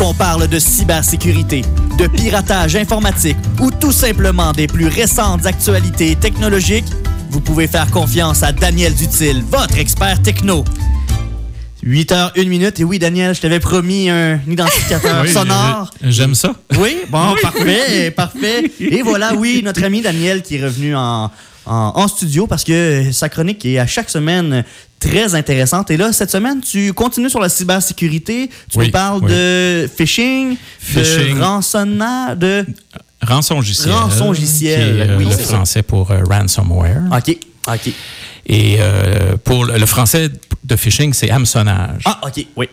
Qu'on parle de cybersécurité, de piratage informatique ou tout simplement des plus récentes actualités technologiques, vous pouvez faire confiance à Daniel Dutil, votre expert techno. 8 h 1 minute. Et oui, Daniel, je t'avais promis un identificateur Oui, sonore. J'aime ça. Oui, bon, parfait, parfait. Et voilà, oui, notre ami Daniel qui est revenu en, en, en studio parce que sa chronique est à chaque semaine très intéressante. Et là, cette semaine, tu continues sur la cybersécurité. Tu Oui, nous parles oui. de phishing, Phishing. de rançonnage, de... Rançongiciel. Rançongiciel, qui est, euh, oui, le ça. français pour euh, ransomware. OK, OK. Et euh, pour le, le français de phishing, c'est hameçonnage. Ah, OK, oui.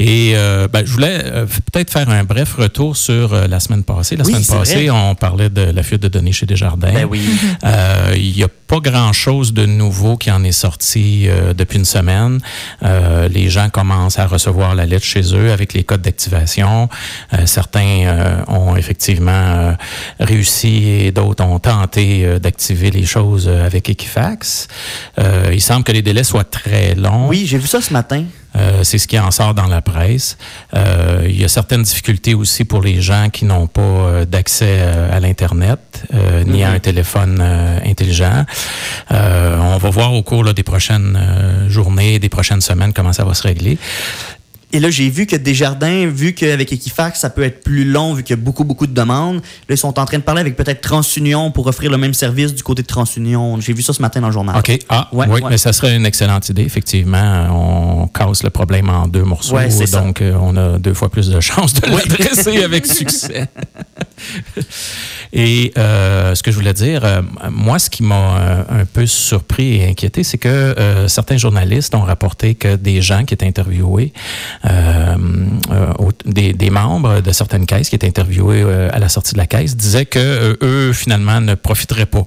Et euh, ben, je voulais euh, peut-être faire un bref retour sur euh, la semaine passée. La Oui, semaine passée, vrai. on parlait de la fuite de données chez Desjardins. Ben oui. Il n'y a pas grand-chose de nouveau qui en est sorti depuis une semaine. Les gens commencent à recevoir la lettre chez eux avec les codes d'activation. Certains ont effectivement réussi et d'autres ont tenté d'activer les choses avec Equifax. Il semble que les délais soient très longs. Oui, j'ai vu ça ce matin. Euh, c'est ce qui en sort dans la presse. Euh, il y a certaines difficultés aussi pour les gens qui n'ont pas euh, d'accès euh, à l'Internet euh, ni à un téléphone euh, intelligent. Euh, on va voir au cours là, des prochaines journées, des prochaines semaines comment ça va se régler. Et là, j'ai vu que Desjardins, vu qu'avec Equifax, ça peut être plus long, vu qu'il y a beaucoup, beaucoup de demandes, là, ils sont en train de parler avec peut-être TransUnion pour offrir le même service du côté de TransUnion. J'ai vu ça ce matin dans le journal. OK. Ah, Ouais, oui, ouais. mais ça serait une excellente idée. Effectivement, on casse le problème en deux morceaux. Ouais, c'est ça. donc, euh, on a deux fois plus de chances de l'adresser avec succès. Et euh, ce que je voulais dire, euh, moi, ce qui m'a euh, un peu surpris et inquiété, c'est que euh, certains journalistes ont rapporté que des gens qui étaient interviewés, euh, euh, des, des membres de certaines caisses qui étaient interviewés à la sortie de la caisse, disaient que eux, finalement, ne profiteraient pas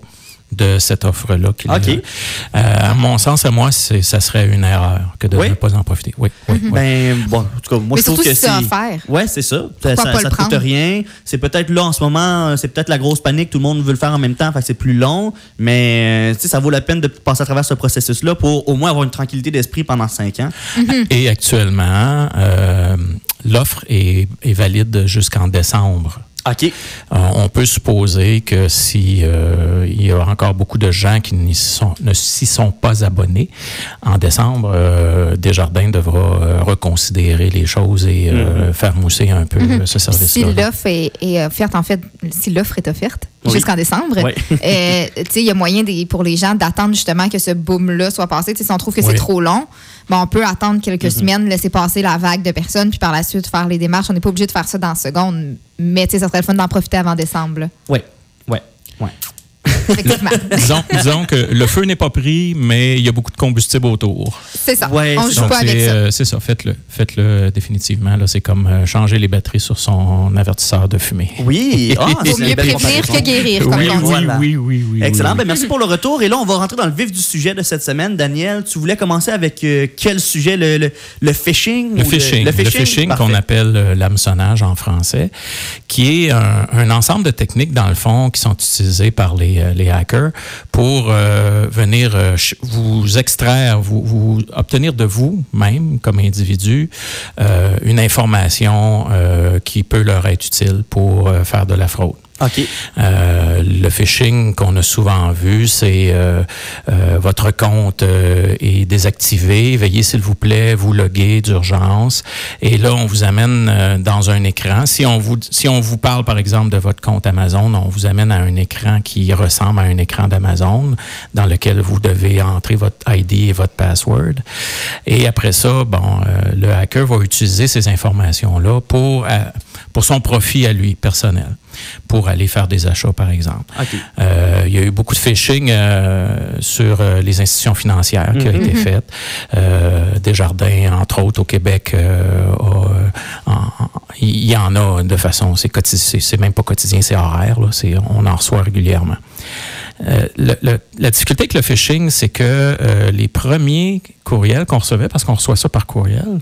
de cette offre-là. qu'il- OK. Euh, à mon sens, à moi, c'est- ça serait une erreur que de Oui? ne pas en profiter. Oui, oui, oui. Ben, bon, en tout cas, moi, Mais je trouve que si c'est. Ouais, c'est ça. Pourquoi ça te coûte prendre? rien. C'est peut-être là, en ce moment, c'est peut-être la grosse panique. Tout le monde veut le faire en même temps. Fait que c'est plus long. Mais, tu sais, ça vaut la peine de passer à travers ce processus-là pour au moins avoir une tranquillité d'esprit pendant cinq ans. Et actuellement, euh, l'offre est, est valide jusqu'en décembre. OK. Euh, on peut supposer que si euh, il y a encore beaucoup de gens qui sont- ne s'y sont pas abonnés, en décembre, euh, Desjardins devra reconsidérer les choses et euh, faire mousser un peu euh, ce Si service-là. l'offre est, est offerte, en fait, si l'offre est offerte Oui. jusqu'en décembre, Oui. euh, tu sais, il y a moyen des- pour les gens d'attendre justement que ce boom-là soit passé. Si on trouve que Oui. c'est trop long, ben, on peut attendre quelques semaines, laisser passer la vague de personnes, puis par la suite faire les démarches. On n'est pas obligé de faire ça dans la seconde, mais tu sais, ça serait le fun d'en profiter avant décembre. là. Ouais. Ouais. Effectivement. disons, disons que le feu n'est pas pris, mais il y a beaucoup de combustible autour. c'est ça. Ouais, on c'est- joue pas avec c'est ça. euh, c'est ça, faites-le. Faites-le définitivement. Là, c'est comme euh, changer les batteries sur son avertisseur de fumée. Oui. Ah, Vaut mieux prévenir que guérir, comme oui, on dit. Voilà. oui, oui, oui. Excellent. oui, Ben, merci pour le retour. Et là, on va rentrer dans le vif du sujet de cette semaine. Daniel, tu voulais commencer avec euh, quel sujet? Le, le, le phishing? Le phishing, le phishing, qu'on appelle euh, l'hameçonnage en français, qui est un, un ensemble de techniques, dans le fond, qui sont utilisées par les, euh, les hackers pour euh, venir euh, vous extraire, vous, obtenir de vous-même, comme individu, une information qui peut leur être utile pour faire de la fraude. Euh, le phishing qu'on a souvent vu, c'est euh, euh, votre compte euh, est désactivé, veuillez s'il vous plaît vous loguer d'urgence. Et là, on vous amène euh, dans un écran. Si on vous si on vous parle par exemple de votre compte Amazon, on vous amène à un écran qui ressemble à un écran d'Amazon dans lequel vous devez entrer votre ID et votre password. Et après ça, bon, euh, le hacker va utiliser ces informations là pour pour son profit à lui personnel, pour aller faire des achats, par exemple. Euh, il y a eu beaucoup de phishing euh, sur euh, les institutions financières qui a été fait. Euh, Desjardins, entre autres, au Québec, il y en a de façon, c'est même pas quotidien, c'est horaire, là, on en reçoit régulièrement. Euh, le- le- la difficulté avec le phishing, c'est que euh, les premiers courriels qu'on recevait, parce qu'on reçoit ça par courriel,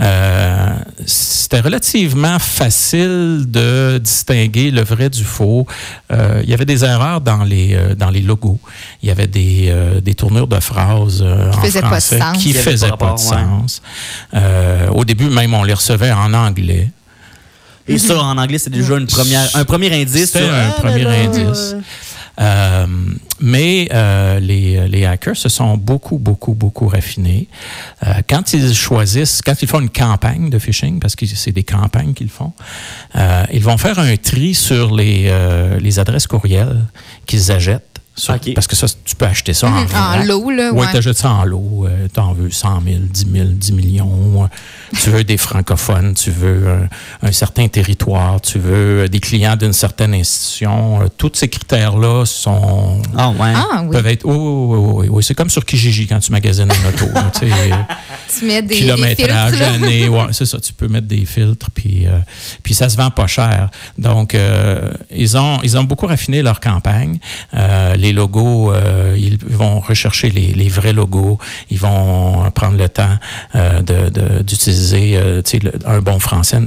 euh, c'était relativement facile de distinguer le vrai du faux. Euh, il y avait des erreurs dans les, euh, dans les logos. Il y avait des, euh, des tournures de phrases euh, en faisaient pas de sens. qui faisaient pas de ouais. Euh, au début, même, on les recevait en anglais. Et ça, en anglais, c'est déjà une première, un premier indice. C'était un ah, premier là, indice. Euh, mais euh, les, les hackers se sont beaucoup, beaucoup, beaucoup raffinés. Euh, quand ils choisissent, quand ils font une campagne de phishing, parce que c'est des campagnes qu'ils font, euh, ils vont faire un tri sur les, euh, les adresses courriels qu'ils achètent. Sur-. Parce que ça, tu peux acheter ça en, Mhm, en lot, là, Oui, ouais. tu achètes ça en lot. Euh, tu en veux 100 000, 10 000, 10 millions. euh, tu veux des francophones, tu veux un, un certain territoire, tu veux euh, des clients d'une certaine institution. Euh, tous ces critères-là sont Ah, ouais. Ah oui. peuvent être. Oui, oui, oui, oui, oui. C'est comme sur Kijiji quand tu magasines une auto. tu sais, Tu mets des, des kilométrage, là. année, ouais, c'est ça. Tu peux mettre des filtres, puis, euh, puis ça se vend pas cher. Donc, euh, ils ont ils ont beaucoup raffiné leur campagne. Les logos, euh, ils vont rechercher les, les vrais logos. Ils vont prendre le temps euh, de- de- d'utiliser euh, un bon français.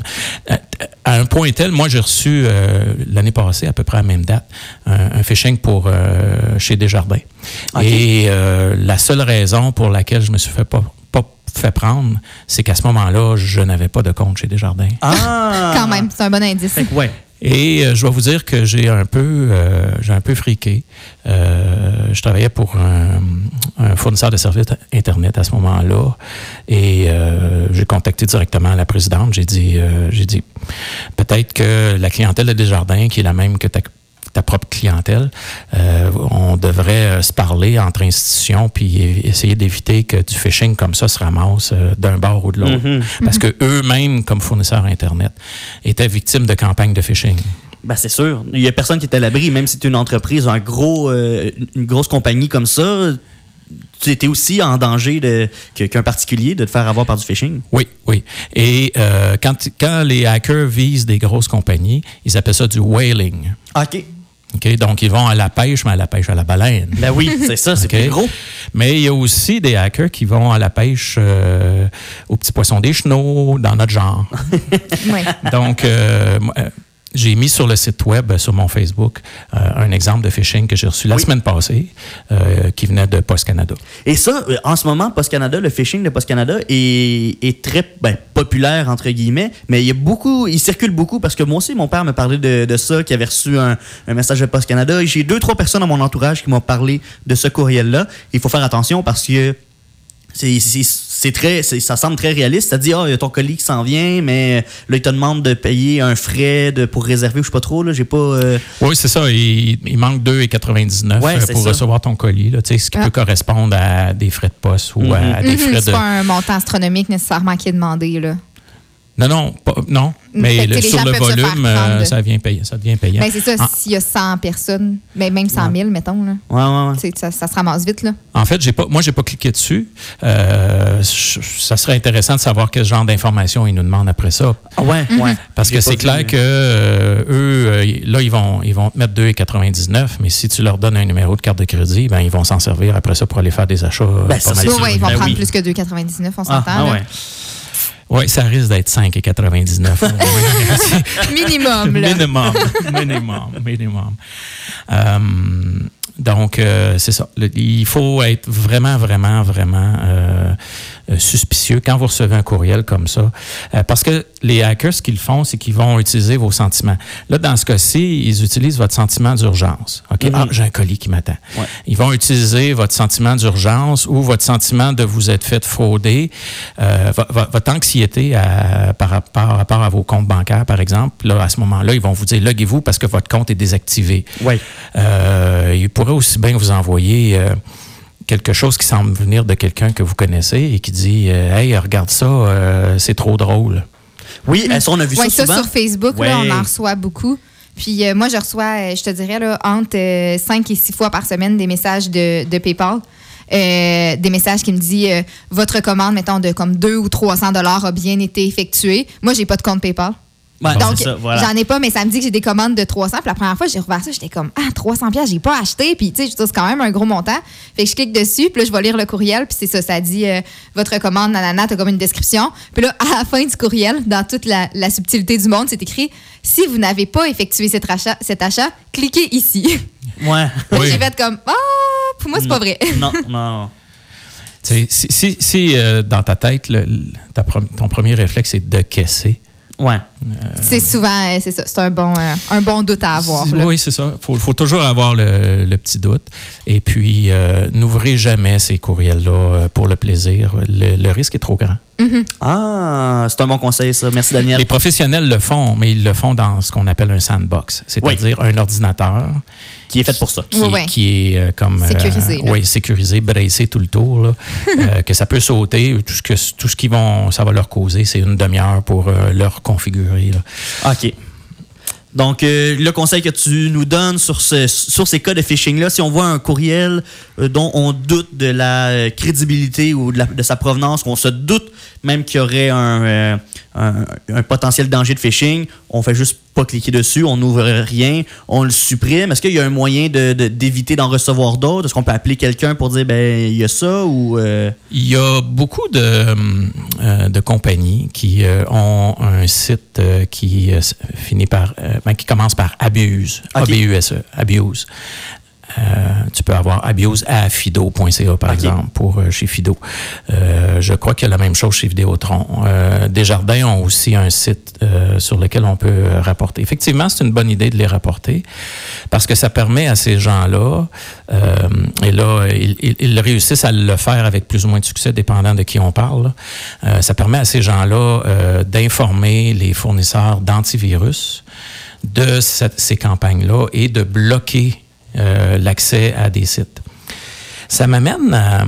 À un point tel, moi, j'ai reçu euh, l'année passée, à peu près à la même date, un, un phishing pour euh, chez Desjardins. Et euh, la seule raison pour laquelle je me suis fait pas, pas fait prendre, c'est qu'à ce moment-là, je n'avais pas de compte chez Desjardins. Ah! Quand même, c'est un bon indice. Fait que, ouais. Et euh, je dois vous dire que j'ai un peu, euh, j'ai un peu friqué. Euh, je travaillais pour un, un fournisseur de services internet à ce moment-là, et euh, j'ai contacté directement la présidente. J'ai dit, euh, j'ai dit, peut-être que la clientèle de Desjardins, qui est la même que ta ta propre clientèle, euh, on devrait euh, se parler entre institutions puis essayer d'éviter que du phishing comme ça se ramasse euh, d'un bord ou de l'autre. Mhm. Parce que eux-mêmes, comme fournisseurs Internet, étaient victimes de campagnes de phishing. Ben, c'est sûr. Il y a personne qui est à l'abri, même si tu es une entreprise, un gros, euh, une grosse compagnie comme ça. Tu étais aussi en danger qu'un particulier de te faire avoir par du phishing. Oui, oui. Et euh, quand, quand les hackers visent des grosses compagnies, ils appellent ça du whaling. OK. Donc, ils vont à la pêche, mais à la pêche à la baleine. Ben oui, c'est ça, c'est OK? plus gros. Mais il y a aussi des hackers qui vont à la pêche euh, aux petits poissons des chenaux, dans notre genre. Ouais. Donc, euh, moi, euh, j'ai mis sur le site web, sur mon Facebook, euh, un exemple de phishing que j'ai reçu la Oui. semaine passée, euh, qui venait de Post Canada. Et ça, euh, en ce moment, Post Canada, le phishing de Post Canada est, est très ben, populaire, entre guillemets, mais il y a beaucoup, il circule beaucoup parce que moi aussi, mon père me parlait de, de ça, qui avait reçu un, un message de Post Canada. J'ai deux, trois personnes dans mon entourage qui m'ont parlé de ce courriel-là. Il faut faire attention parce que c'est c'est- c'est très c'est- ça semble très réaliste ça dit ah il y a ton colis qui s'en vient mais là il te demande de payer un frais de, pour réserver ou je sais pas trop là j'ai pas euh, Oui, c'est ça. Il, il manque 2,99 Ouais, euh, c'est pour ça. recevoir ton colis, là, tu sais, ce qui Ah. peut correspondre à des frais de poste ou à des Mhm, frais c'est de... pas un montant astronomique nécessairement qui est demandé. Là. Non, non, pas- non. Mais le- sur le volume, euh, ça, devient payant, ça devient payant. Ben, c'est ça, s'il y a 100 personnes, ben, même 100 000, mettons, là, ouais ouais ça, ça se ramasse vite. Là. En fait, j'ai pas, moi, j'ai pas cliqué dessus. Euh, je- ça serait intéressant de savoir quel genre d'informations ils nous demandent après ça. Ah ouais ouais Parce que c'est clair mais- que euh, eux, euh, là, ils vont, ils vont te mettre 2,99, mais si tu leur donnes un numéro de carte de crédit, ben, ils vont s'en servir après ça pour aller faire des achats. euh, Ben, pas mal sûr. ils vont Ben prendre oui. plus que 2,99, on ah, s'entend. ah. Oui, ça risque d'être 5,99. Minimum. Là. minimum, minimum, minimum. Euh, donc, euh, c'est ça. Le- il faut être vraiment, vraiment, vraiment euh, suspicieux quand vous recevez un courriel comme ça. Euh, parce que les hackers, ce qu'ils font, c'est qu'ils vont utiliser vos sentiments. Là, dans ce cas-ci, ils utilisent votre sentiment d'urgence. OK? Ah, j'ai un colis qui m'attend. Ouais. Ils vont utiliser votre sentiment d'urgence ou votre sentiment de vous être fait frauder, euh, vo- vo- votre anxiété à- par, rapport, à vos comptes bancaires, par exemple. Là, à ce moment-là, ils vont vous dire loguez-vous parce que votre compte est désactivé. Ouais. Euh, ils pourraient aussi bien vous envoyer euh, quelque chose qui semble venir de quelqu'un que vous connaissez et qui dit euh, Hey, regarde ça, euh, c'est trop drôle. oui ça, on a vu Ouais, ça ça, souvent? sur Facebook, Ouais. là, on en reçoit beaucoup. Puis euh, moi, je reçois, je te dirais, là, entre 5 et 6 fois par semaine des messages de, de PayPal. Euh, des messages qui me disent euh, votre commande, mettons, de comme 2 ou 300 dollars a bien été effectuée. Moi, j'ai pas de compte PayPal. Ouais, Donc, c'est voilà. j'en ai pas, mais ça me dit que j'ai des commandes de 300. Puis la première fois, j'ai rouvert ça, j'étais comme, ah, 300 pièces, j'ai pas acheté. Puis, tu sais, je trouve c'est quand même un gros montant. Fait que je clique dessus, puis là, je vais lire le courriel, puis c'est ça, ça dit, euh, votre commande, nanana, t'as comme une description. Puis là, à la fin du courriel, dans toute la, la subtilité du monde, c'est écrit, si vous n'avez pas effectué cet achat, cet achat cliquez ici. ouais Oui. J'ai fait comme, ah, pour moi, c'est pas vrai. non non Si, si, si euh, dans ta tête, le, ta, ton premier réflexe est de caisser, Ouais. C'est souvent, euh, c'est ça, c'est un bon, euh, un bon doute à avoir. là. Oui, c'est ça. Il faut, faut toujours avoir le, le petit doute. Et puis, euh, n'ouvrez jamais ces courriels-là euh, pour le plaisir. Le, le risque est trop grand. Ah, c'est un bon conseil, ça. Merci, Daniel. Les professionnels le font, mais ils le font dans ce qu'on appelle un sandbox, c'est-à-dire un ordinateur Qui est fait pour ça. qui, Oui, oui. qui est euh, comme euh, Sécurisé, là. oui, sécurisé, bracé tout le tour, là, euh, que ça peut sauter. Tout ce que tout ce qui vont, ça va leur causer, c'est une demi-heure pour euh, leur configurer. OK. Donc, euh, le conseil que tu nous donnes sur, ce- sur ces cas de phishing-là, si on voit un courriel euh, dont on doute de la euh, crédibilité ou de, la- de sa provenance, qu'on se doute même qu'il y aurait un, un, un potentiel danger de phishing, on fait juste pas cliquer dessus, on n'ouvre rien, on le supprime. Est-ce qu'il y a un moyen de- de- d'éviter d'en recevoir d'autres? Est-ce qu'on peut appeler quelqu'un pour dire, ben, il y a ça ou... euh, Il y a beaucoup de, euh, de compagnies qui euh, ont un site qui finit par, ben, qui commence par abuse, Ok. A-B-U-S-E, abuse. Euh, tu peux avoir abuse à fido.ca, par exemple, pour euh, chez Fido. Euh, je crois qu'il y a la même chose chez Vidéotron. Euh, Desjardins ont aussi un site euh, sur lequel on peut rapporter. Effectivement, c'est une bonne idée de les rapporter parce que ça permet à ces gens-là, euh, et là, ils, ils- ils réussissent à le faire avec plus ou moins de succès, dépendant de qui on parle. Euh, ça permet à ces gens-là euh, d'informer les fournisseurs d'antivirus de cette- ces campagnes-là et de bloquer l'accès à des sites. Ça m'amène à...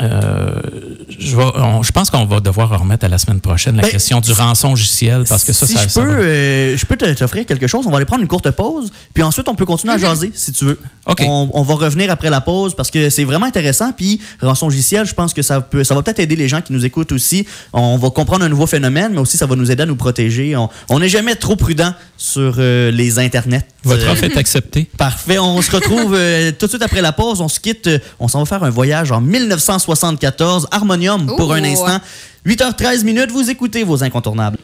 euh, je, vais- on- je pense qu'on va devoir remettre à la semaine prochaine la Ben, question du rançon logiciel parce que ça, si ça, je ça peux, va- euh, je peux t'offrir quelque chose. On va aller prendre une courte pause, puis ensuite on peut continuer à jaser si tu veux. OK. On, on va revenir après la pause parce que c'est vraiment intéressant. Puis rançon logiciel, je pense que ça peut, ça va peut-être aider les gens qui nous écoutent aussi. On va comprendre un nouveau phénomène, mais aussi ça va nous aider à nous protéger. On- n'est jamais trop prudent sur euh, les internets. Votre Euh, offre est acceptée. Parfait. On se retrouve euh, tout de suite après la pause. On se quitte. on s'en va faire un voyage en 1974. Harmonium pour Ouh. un instant. 8h13 minutes. Vous écoutez vos incontournables.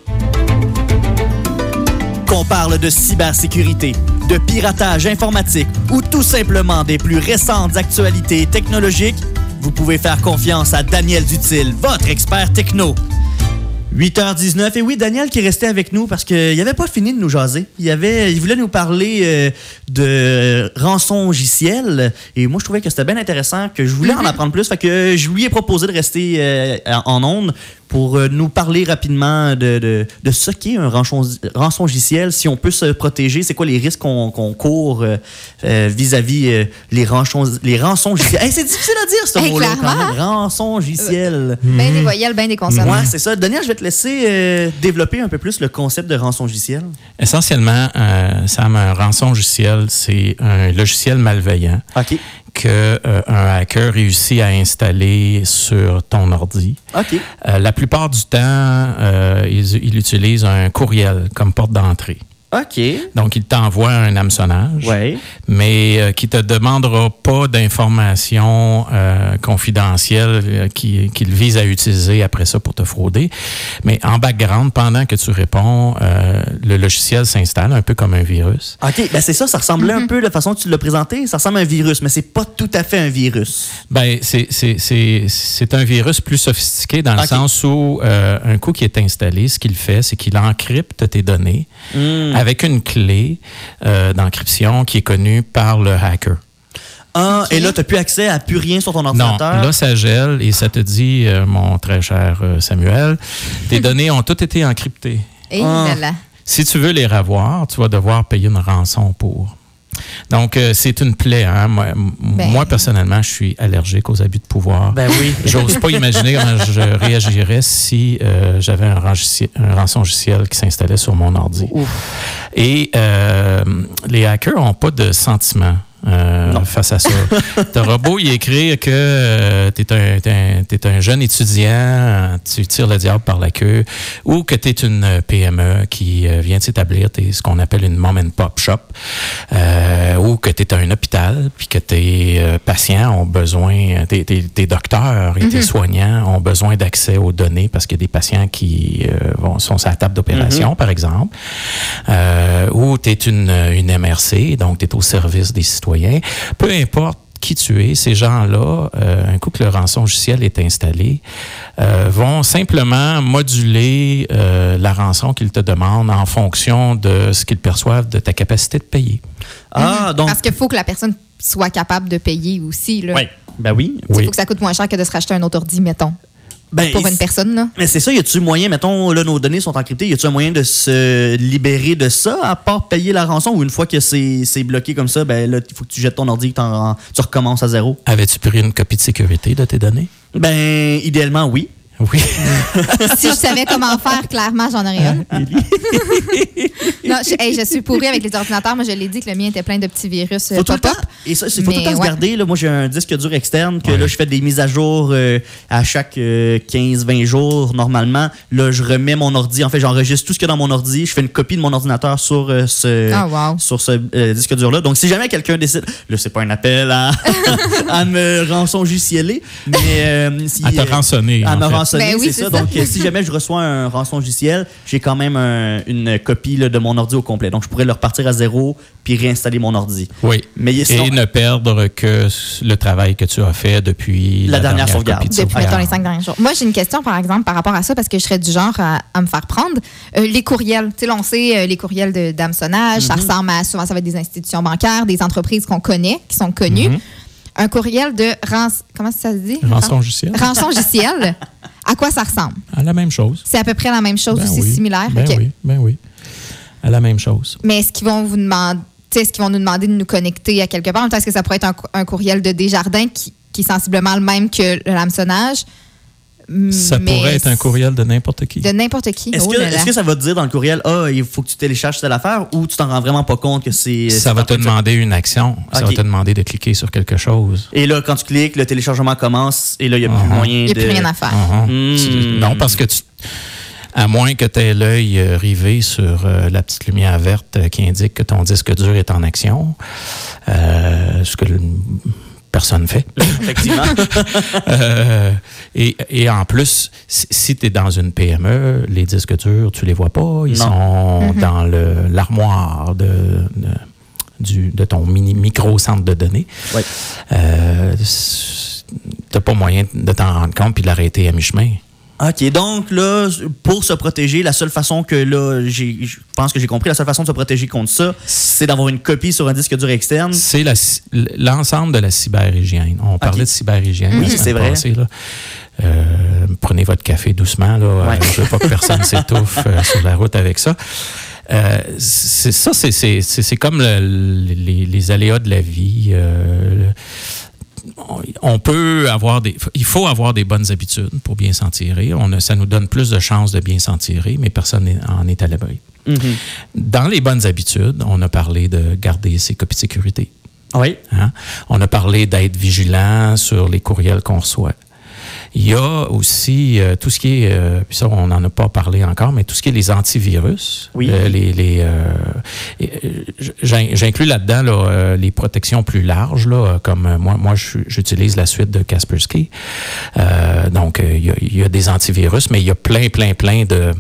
Qu'on parle de cybersécurité, de piratage informatique ou tout simplement des plus récentes actualités technologiques, vous pouvez faire confiance à Daniel Dutil, votre expert techno. 8h19. Et oui, Daniel qui est resté avec nous parce qu'il n'avait pas fini de nous jaser. Il, avait, il voulait nous parler euh, de rançon logiciel. Et moi, je trouvais que c'était bien intéressant, que je voulais en apprendre plus. Fait que je lui ai proposé de rester euh, en ondes pour euh, nous parler rapidement de, de, de ce qu'est un rançon, rançon logiciel, si on peut se protéger, c'est quoi les risques qu'on court euh, euh, vis-à-vis euh, les rançons les rançons logiciels. Hey, c'est difficile à dire ce Hey, mot-là quand clairement. même. Ben des voyelles, ben des consonnes. Ouais, c'est ça. Daniel, je vais te laisser euh, développer un peu plus le concept de rançon logiciel. Essentiellement, euh, Sam, un rançon logiciel, c'est un logiciel malveillant OK. Que euh, un hacker réussit à installer sur ton ordi. OK. Euh, la plupart du temps, euh, il, il utilise un courriel comme porte d'entrée. OK. Donc, il t'envoie un hameçonnage, Ouais. mais euh, qui te demandera pas d'informations euh, confidentielles euh, qui- qu'il vise à utiliser après ça pour te frauder. Mais en background, pendant que tu réponds, euh, le logiciel s'installe un peu comme un virus. OK. Ben, c'est ça. Ça ressemblait un peu, la façon que tu l'as présenté, ça ressemble à un virus, mais c'est pas tout à fait un virus. Ben, c'est- c'est c'est- c'est un virus plus sophistiqué dans le sens où, euh, un coup qui est installé, ce qu'il fait, c'est qu'il encrypte tes données Hmm. Avec une clé euh, d'encryption qui est connue par le hacker. Ah, et là, tu n'as plus accès à plus rien sur ton Non, ordinateur? là, ça gèle et ça te dit, euh, mon très cher euh, Samuel, tes données ont toutes été encryptées. Et Ah. là là. Si tu veux les revoir, tu vas devoir payer une rançon pour. Donc, euh, c'est une plaie. Hein? Moi, Ben. moi, personnellement, je suis allergique aux abus de pouvoir. Ben oui. J'ose pas imaginer comment je réagirais si euh, j'avais un, rançon logiciel qui s'installait sur mon ordi. Ouf. Et euh, les hackers n'ont pas de sentiment. Euh, face à ça. Ton robot, il écrit que tu es, un, jeune étudiant, tu tires le diable par la queue, ou que tu es une PME qui euh, vient de s'établir, tu es ce qu'on appelle une mom and pop shop, euh, ou que tu es un hôpital, puis que tes euh, patients ont besoin, tes, tes- tes docteurs et tes soignants ont besoin d'accès aux données parce qu'il y a des patients qui euh, vont, sont sur la table d'opération, par exemple, euh, ou tu es une, une MRC, donc tu es au service des citoyens. Peu importe qui tu es, ces gens-là, euh, un coup que le rançon logiciel est installé, euh, vont simplement moduler euh, la rançon qu'ils te demandent en fonction de ce qu'ils perçoivent de ta capacité de payer. Ah, donc. Parce qu'il faut que la personne soit capable de payer aussi. Là. Oui. Ben oui. Il Oui. faut que ça coûte moins cher que de se racheter un autre ordi, mettons. Ben, Pour une personne, là. Mais c'est ça, y a-tu moyen, mettons, là, nos données sont encryptées, y a-tu un moyen de se libérer de ça, à part payer la rançon, ou une fois que c'est c'est bloqué comme ça, ben là, il faut que tu jettes ton ordi, que tu recommences à zéro? Avais-tu pris une copie de sécurité de tes données? Ben, idéalement, oui. Oui. si je savais comment faire, clairement, j'en aurais une. non, je, hey, je suis pourrie avec les ordinateurs. Moi, je l'ai dit que le mien était plein de petits virus euh, Faut tout le temps, et ça, faut tout le temps se garder. Là, moi, j'ai un disque dur externe que Ouais. là, je fais des mises à jour euh, à chaque 15-20 jours normalement. Là, je remets mon ordi. En fait, j'enregistre tout ce qu'il y a dans mon ordi. Je fais une copie de mon ordinateur sur euh, ce, Ah, wow. sur ce euh, disque dur-là. Donc, si jamais quelqu'un décide, là, c'est pas un appel à, à me rançon logicielé, mais euh, si, À te euh, rançonner, À en me Ben oui, c'est ça. ça. Donc, euh, si jamais je reçois un rançon logiciel, j'ai quand même un- une copie là, de mon ordi au complet. Donc, je pourrais le repartir à zéro puis réinstaller mon ordi. Oui. Mais sinon- Et ne perdre que le travail que tu as fait depuis La dernière sauvegarde. copie de Depuis, sauvegarde. mettons, les cinq derniers jours. Moi, j'ai une question, par exemple, par rapport à ça, parce que je serais du genre à, à me faire prendre. Euh, les courriels, tu sais, là, on sait, euh, les courriels de- d'hameçonnage, ça ressemble à, souvent, ça va être des institutions bancaires, des entreprises qu'on connaît, qui sont connues. Mhm. Un courriel de rançon, comment ça se dit? Rançon logiciel. Rançon logiciel. À quoi ça ressemble? À la même chose. C'est à peu près la même chose Ben aussi, oui. similaire? Ben oui, ben oui. À la même chose. Mais est-ce qu'ils vont vous demander, tu sais, est-ce qu'ils vont nous demander de nous connecter à quelque part? Est-ce que ça pourrait être un, cou- un courriel de Desjardins qui, qui est sensiblement le même que l'hameçonnage? Ça Mais pourrait être un courriel de n'importe qui. De n'importe qui. Est-ce Oh que, ça va te dire dans le courriel, ah, il faut que tu télécharges telle affaire ou tu t'en rends vraiment pas compte que c'est. Ça c'est va te de- demander une action. Ça va te demander de cliquer sur quelque chose. Et là, quand tu cliques, le téléchargement commence et là, il n'y a plus Mhm. moyen Il n'y a de. plus rien à faire. Tu- Non, parce que tu. À moins que tu aies l'œil euh, rivé sur euh, la petite lumière verte euh, qui indique que ton disque dur est en action, euh, ce que le- personne ne fait. Effectivement. Euh, et, et en plus, si, si tu es dans une PME, les disques durs, tu les vois pas. Ils Non. sont dans le- l'armoire de, de, du- de ton mini, micro-centre de données. Ouais. Euh, tu pas moyen de t'en rendre compte puis de l'arrêter à mi-chemin. OK, donc là, pour se protéger, la seule façon que là, je pense que j'ai compris, la seule façon de se protéger contre ça, c'est d'avoir une copie sur un disque dur externe. C'est l'ensemble de la cyberhygiène. On parlait de cyberhygiène. Oui, c'est vrai. passée, là. Euh, prenez votre café doucement. Là. Euh, Ouais. Je veux pas que personne s'étouffe euh, sur la route avec ça. Euh, c'est ça, c'est- comme le- les, les aléas de la vie. On- peut avoir des, il faut avoir des bonnes habitudes pour bien s'en tirer. On a- ça nous donne plus de chances de bien s'en tirer, mais personne n'en est à l'abri. Mhm. Dans les bonnes habitudes, on a parlé de garder ses copies de sécurité. Oui. Hein? On a parlé d'être vigilant sur les courriels qu'on reçoit. Il y a aussi euh, tout ce qui est, euh, puis ça on n'en a pas parlé encore, mais tout ce qui est les antivirus. Oui. Euh, les, les, euh, J'inclus là-dedans là, les protections plus larges, là, comme moi, moi j'utilise la suite de Kaspersky. Donc il y, a, il y a des antivirus, mais il y a plein, plein, plein de,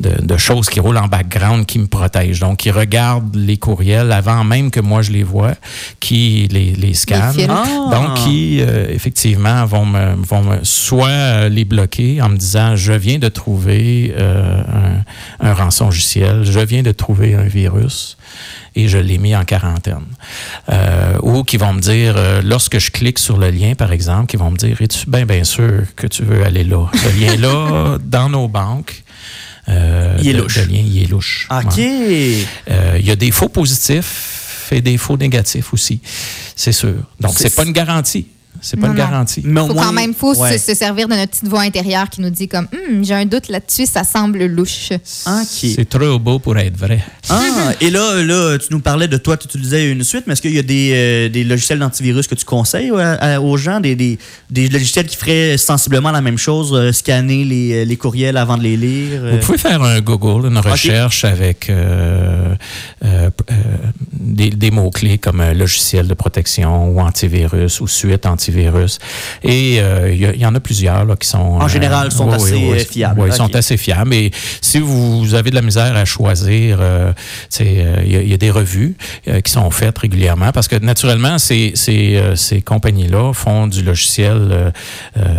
de, de choses qui roulent en background qui me protègent. Donc ils regardent les courriels avant même que moi je les vois, qui les, les scannent. filtrent. Ah. Donc, qui, effectivement, vont me, vont me soit euh, les bloquer en me disant je viens de trouver euh, un, un rançon logiciel, je viens de trouver un virus et je l'ai mis en quarantaine. Euh, ou qui vont me dire, euh, lorsque je clique sur le lien, par exemple, qui vont me dire es-tu bien, bien sûr que tu veux aller là? Ce lien-là, dans nos banques, euh, Il est louche. de lien, il est louche. OK. Ouais. Il y a des faux positifs et des faux négatifs aussi, c'est sûr. Donc, c'est pas une garantie. C'est pas Non, une non. garantie. Mais au faut moins- quand même faut se- ouais. se, servir de notre petite voix intérieure qui nous dit comme Hum, j'ai un doute là-dessus, ça semble louche. C'est trop beau pour être vrai. Ah, et là, là, tu nous parlais de toi, tu utilisais une suite, mais est-ce qu'il y a des, euh, des logiciels d'antivirus que tu conseilles euh, à- aux gens, des, des, des logiciels qui feraient sensiblement la même chose, euh, scanner les, les courriels avant de les lire? euh? Vous pouvez faire un Google, une recherche avec euh, euh, euh, des, des mots-clés comme euh, logiciel de protection ou antivirus ou suite antivirus antivirus. Et euh, il y, en a plusieurs là, qui sont... En général, sont assez fiables. Oui, ils sont assez fiables. Et si vous avez de la misère à choisir, il y, a des revues qui sont faites régulièrement parce que naturellement, ces, ces, ces compagnies-là font du logiciel,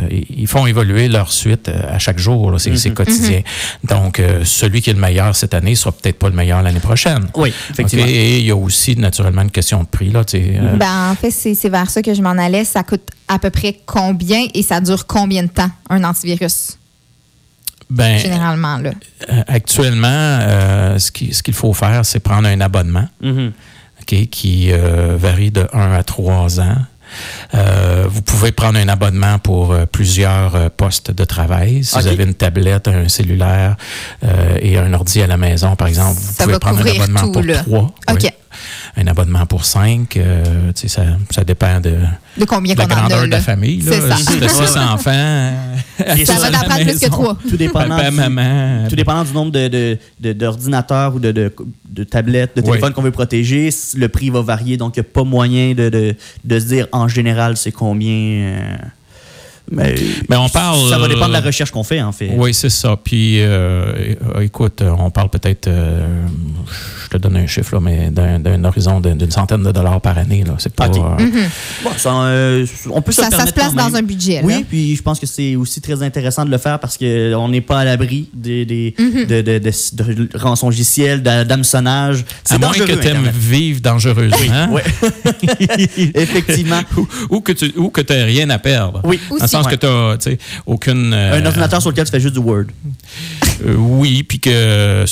ils font évoluer leur suite à chaque jour. C'est mm-hmm. quotidien. Mm-hmm. Donc, celui qui est le meilleur cette année sera peut-être pas le meilleur l'année prochaine. Oui, effectivement. Et il y a aussi naturellement une question de prix. Là, euh. ben, en fait, c'est vers ça que je m'en allais. Ça coûte à peu près combien et ça dure combien de temps, un antivirus? Ben, Généralement, là. Euh, actuellement, euh, ce qu'il faut faire, c'est prendre un abonnement mm-hmm. qui varie de 1 à 3 ans. Euh, vous pouvez prendre un abonnement pour euh, plusieurs euh, postes de travail. Si vous avez une tablette, un cellulaire et un ordi à la maison, par exemple, vous pouvez prendre un abonnement pour trois. OK un abonnement pour cinq. Euh, ça, ça dépend de, de combien la grandeur de la famille. Ça. Si six enfants. ça va t'en prendre plus que trois. Tout dépendant, du, maman. Tout dépendant du nombre d'ordinateurs de, de, ou de, de, tablettes, de téléphones qu'on veut protéger, le prix va varier. Donc, il n'y a pas moyen de, se dire en général c'est combien. Euh, mais, on parle. Ça va dépendre de la recherche qu'on fait, en fait. Oui, c'est ça. Puis, euh, écoute, on parle peut-être, euh, je te donne un chiffre, là, mais d'un horizon d'une centaine de dollars par année. C'est pas. Euh, mhm. ça, on peut se, ça, se place dans un budget. Oui, puis je pense que c'est aussi très intéressant de le faire parce qu'on n'est pas à l'abri des, des mhm. de, de, de, de rançongiciels, d'hameçonnage. À moins que tu aimes vivre dangereusement. Oui, effectivement. ou, que tu n'aies rien à perdre. Oui, pense que tu n'as aucune. Euh, un ordinateur sur lequel tu fais juste du Word. Euh, oui, puis que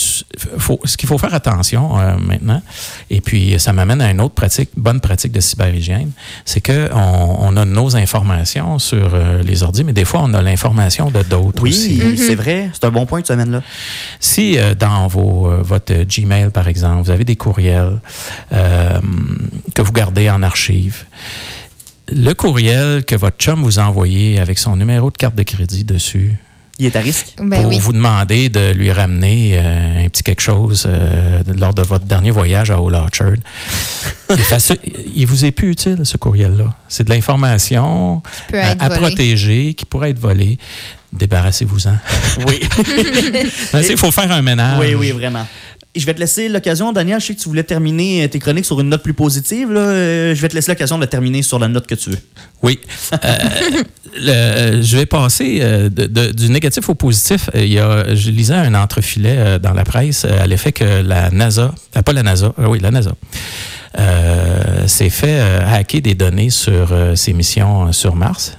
faut, ce qu'il faut faire attention euh, maintenant, et puis ça m'amène à une autre pratique, bonne pratique de cyberhygiène, c'est qu'on on a nos informations sur les ordi, mais des fois on a l'information de d'autres oui, aussi. Oui, c'est vrai. C'est un bon point que tu amènes là. Si dans vos, votre Gmail, par exemple, vous avez des courriels que vous gardez en archive, le courriel que votre chum vous a envoyé avec son numéro de carte de crédit dessus, il est à risque? Ben pour vous demander de lui ramener euh, un petit quelque chose euh, lors de votre dernier voyage à Old Orchard. il vous est plus utile, ce courriel-là. C'est de l'information à, protéger qui pourrait être volée. Débarrassez-vous-en. Oui. Il faut faire un ménage. Oui, oui, vraiment. Je vais te laisser l'occasion, Daniel. Je sais que tu voulais terminer tes chroniques sur une note plus positive. Euh, je vais te laisser l'occasion de terminer sur la note que tu veux. Oui. Euh, je vais passer euh, du négatif au positif. Il y a, je lisais un entrefilet dans la presse à l'effet que la NASA, pas la NASA, oui, la NASA, s'est fait hacker des données sur ses missions sur Mars.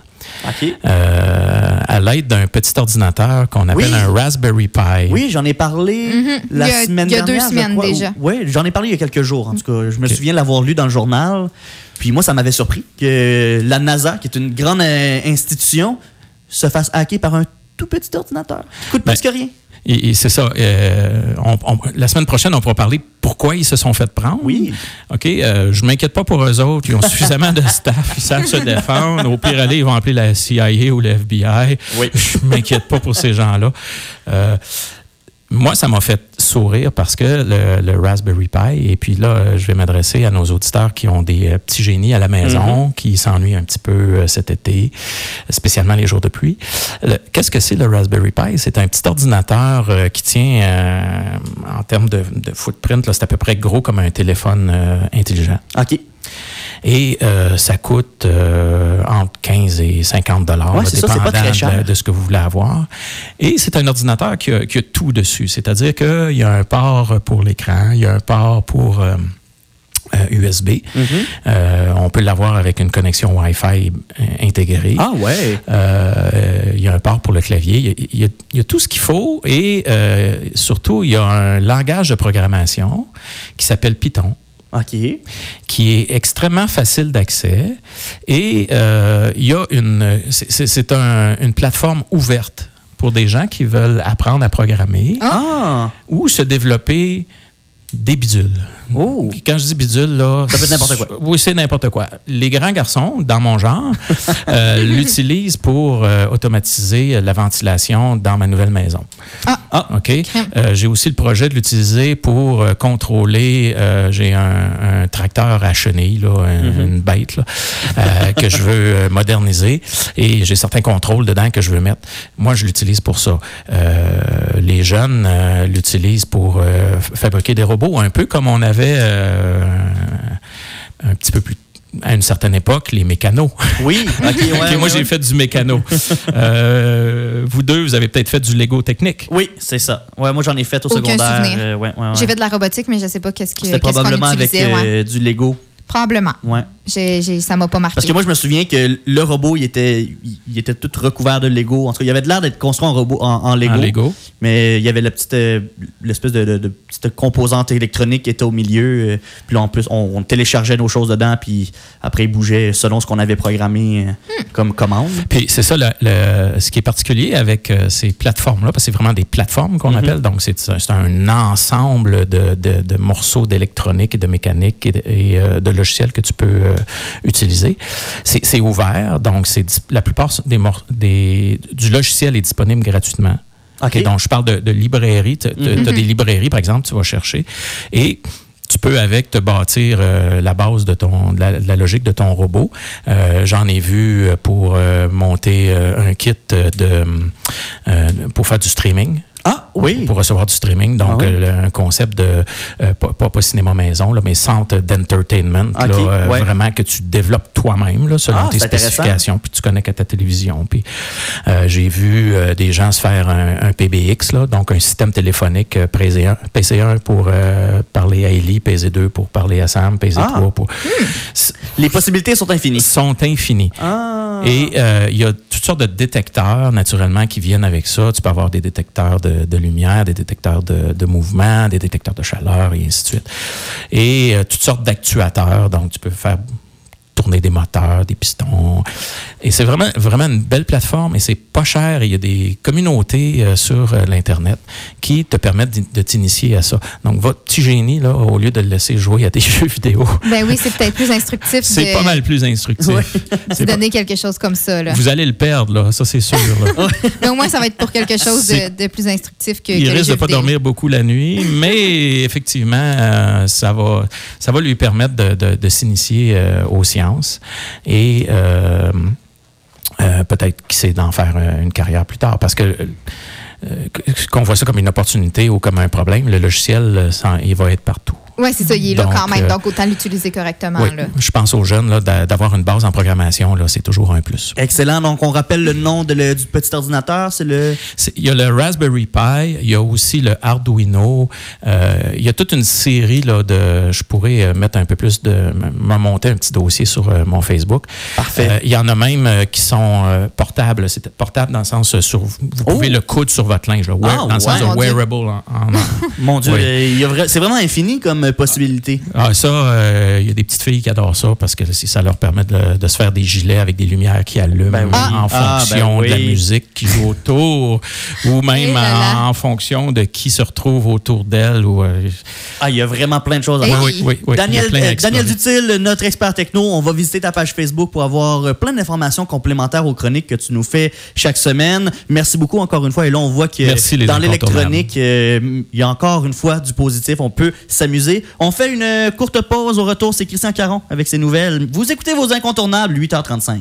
Euh, à l'aide d'un petit ordinateur qu'on appelle un Raspberry Pi. Oui, j'en ai parlé mm-hmm. la semaine dernière. Il y a deux semaines déjà. Oui, j'en ai parlé il y a quelques jours, en tout cas. Je me souviens l'avoir lu dans le journal. Puis moi, ça m'avait surpris que la NASA, qui est une grande euh, institution, se fasse hacker par un tout petit ordinateur. Ça coûte ben, presque rien. Et, c'est ça. Euh, la semaine prochaine, on pourra parler pourquoi ils se sont fait prendre. Oui. OK. Euh, je m'inquiète pas pour eux autres. Ils ont suffisamment de staff. Ils savent se défendre. Au pire, aller, ils vont appeler la CIA ou le FBI. Oui. Je m'inquiète pas pour ces gens-là. Euh, moi, ça m'a fait sourire parce que le, Raspberry Pi, et puis là, je vais m'adresser à nos auditeurs qui ont des euh, petits génies à la maison, mm-hmm. qui s'ennuient un petit peu euh, cet été, spécialement les jours de pluie. Qu'est-ce que c'est le Raspberry Pi? C'est un petit ordinateur euh, qui tient, en termes de, de footprint, c'est à peu près gros comme un téléphone intelligent. OK. Et euh, ça coûte euh, entre 15 et 50 dollars, ouais, dépendant de, de, ce que vous voulez avoir. Et c'est un ordinateur qui a, qui a tout dessus. C'est-à-dire qu'il y a un port pour l'écran, il y a un port pour... Euh, USB. Euh, mm-hmm. euh, on peut l'avoir avec une connexion Wi-Fi intégrée. Ah ouais. Euh, il y a un port pour le clavier. Il y a, il y a tout ce qu'il faut et surtout il y a un langage de programmation qui s'appelle Python. OK. Qui est extrêmement facile d'accès. Et euh, il y a une. C'est un, une plateforme ouverte pour des gens qui veulent apprendre à programmer ah. ou se développer des bidules. Oh. Quand je dis bidule, là. Ça peut être n'importe quoi. Oui, c'est n'importe quoi. Les grands garçons, dans mon genre, euh, l'utilisent pour euh, automatiser la ventilation dans ma nouvelle maison. Ah. ah. OK. Euh, j'ai aussi le projet de l'utiliser pour euh, contrôler. euh, j'ai un, un tracteur à chenilles, là, un- Mhm. une bête là, euh, que je veux moderniser et j'ai certains contrôles dedans que je veux mettre. Moi, je l'utilise pour ça. Euh, les jeunes euh, l'utilisent pour euh, fabriquer des robots, un peu comme on avait euh, un petit peu plus à une certaine époque, les mécanos. Oui, ok, ouais, Ok, ouais, moi, j'ai ouais. fait du mécano. Euh, vous deux, vous avez peut-être fait du Lego technique. Oui, c'est ça. Ouais, moi j'en ai fait au Aucun secondaire. souvenir. euh, ouais, ouais, ouais. J'ai fait de la robotique, mais je sais pas qu'est-ce que C'était qu'on probablement avec euh, du Lego. Probablement. Ouais. J'ai, j'ai- ça m'a pas marqué. Parce que moi, je me souviens que le robot, il était, il était tout recouvert de Lego. En tout cas, il avait de l'air d'être construit en robot, en, en Lego. En Lego. Mais il y avait la petite, euh, l'espèce de, de- de petite composante électronique qui était au milieu. euh, puis là, en plus, on, on téléchargeait nos choses dedans. Puis après, il bougeait selon ce qu'on avait programmé euh, Hmm. comme commande. Puis c'est ça, le, le- ce qui est particulier avec ces plateformes-là, parce que c'est vraiment des plateformes qu'on Mhm. appelle, donc c'est c'est un ensemble de, de- de morceaux d'électronique et de mécanique et de, et, de logiciels que tu peux euh, utiliser. C'est ouvert, donc la plupart des, du logiciel est disponible gratuitement. Donc je parle de, de librairie. Tu as Mhm. des librairies, par exemple, tu vas chercher. Et tu peux avec te bâtir euh, la base de ton de la, de la logique de ton robot. Euh, J'en ai vu pour euh, monter un kit de pour faire du streaming. Ah, oui. Pour recevoir du streaming. Donc, Ah oui. euh, un concept de, euh, pas, pas, pas cinéma maison, là, mais centre d'entertainment, Ok, là, euh, ouais. vraiment que tu développes toi-même, selon Ah, tes spécifications, puis tu connectes à ta télévision. Puis, euh, j'ai vu des gens se faire un, un PBX, là, donc un système téléphonique euh, PC1, PC1 pour parler à Ellie, PC2 pour parler à Sam, PC3 Ah. pour... S- Les possibilités sont infinies. sont infinies. Et il y a toutes sortes de détecteurs, naturellement, qui viennent avec ça. Tu peux avoir des détecteurs de, de lumière, des détecteurs de, mouvement, des détecteurs de chaleur, et ainsi de suite. Et euh, toutes sortes d'actuateurs. Donc, tu peux faire tourner des moteurs, des pistons. Et c'est vraiment, vraiment une belle plateforme et c'est pas cher. Il y a des communautés euh, sur euh, l'Internet qui te permettent de t'initier à ça. Donc, votre petit génie, là, au lieu de le laisser jouer à des jeux vidéo, Ben oui, c'est peut-être plus instructif c'est de, pas mal plus instructif. de C'est pas- donner quelque chose comme ça. Là. vous allez le perdre, là, ça c'est sûr. là. Mais au moins, ça va être pour quelque chose de, de plus instructif que, Il que les risque de jeux pas vidéo. dormir beaucoup la nuit, mais effectivement, euh, ça va, ça va lui permettre de, de- de s'initier aux sciences et euh, euh, peut-être qu'il sait d'en faire euh, une carrière plus tard, parce que qu'on voit ça comme une opportunité ou comme un problème, le logiciel, il va être partout. Oui, c'est ça, il est là quand même. euh, Donc, autant l'utiliser correctement. Oui, Là. je pense aux jeunes là, d'avoir une base en programmation, là, c'est toujours un plus. Excellent. Donc, on rappelle le nom de le- du petit ordinateur. C'est le. Il y a le Raspberry Pi, il y a aussi le Arduino. euh, il y a toute une série là, de. Je pourrais euh, mettre un peu plus de. m- me monter un petit dossier sur euh, mon Facebook. Parfait. Euh, il y en a même euh, qui sont euh, portables. C'est portable dans le sens euh, sur. Vous pouvez Oh! le coudre sur votre linge, là, wear- Ah, dans le sens de wearable en, en- Mon Dieu, Oui. c'est vraiment infini comme euh, possibilité. Ah, ça, euh, il y a des petites filles qui adorent ça parce que si ça leur permet de, de se faire des gilets avec des lumières qui allument Ben oui. en Ah, fonction ben de la musique qui joue autour ou même Eh là là. en, en fonction de qui se retrouve autour d'elle. Ou, euh, Ah, il y a vraiment plein de choses à voir. oui, oui, oui, Daniel, euh, Daniel. Dutil, notre expert techno, on va visiter ta page Facebook pour avoir euh, plein d'informations complémentaires aux chroniques que tu nous fais chaque semaine. Merci beaucoup encore une fois. Et là, on voit que Merci, dans l'électronique, euh, il y a encore une fois du positif. On peut s'amuser. On fait une euh, courte pause. Au retour, c'est Christian Caron avec ses nouvelles. Vous écoutez vos incontournables, 8h35.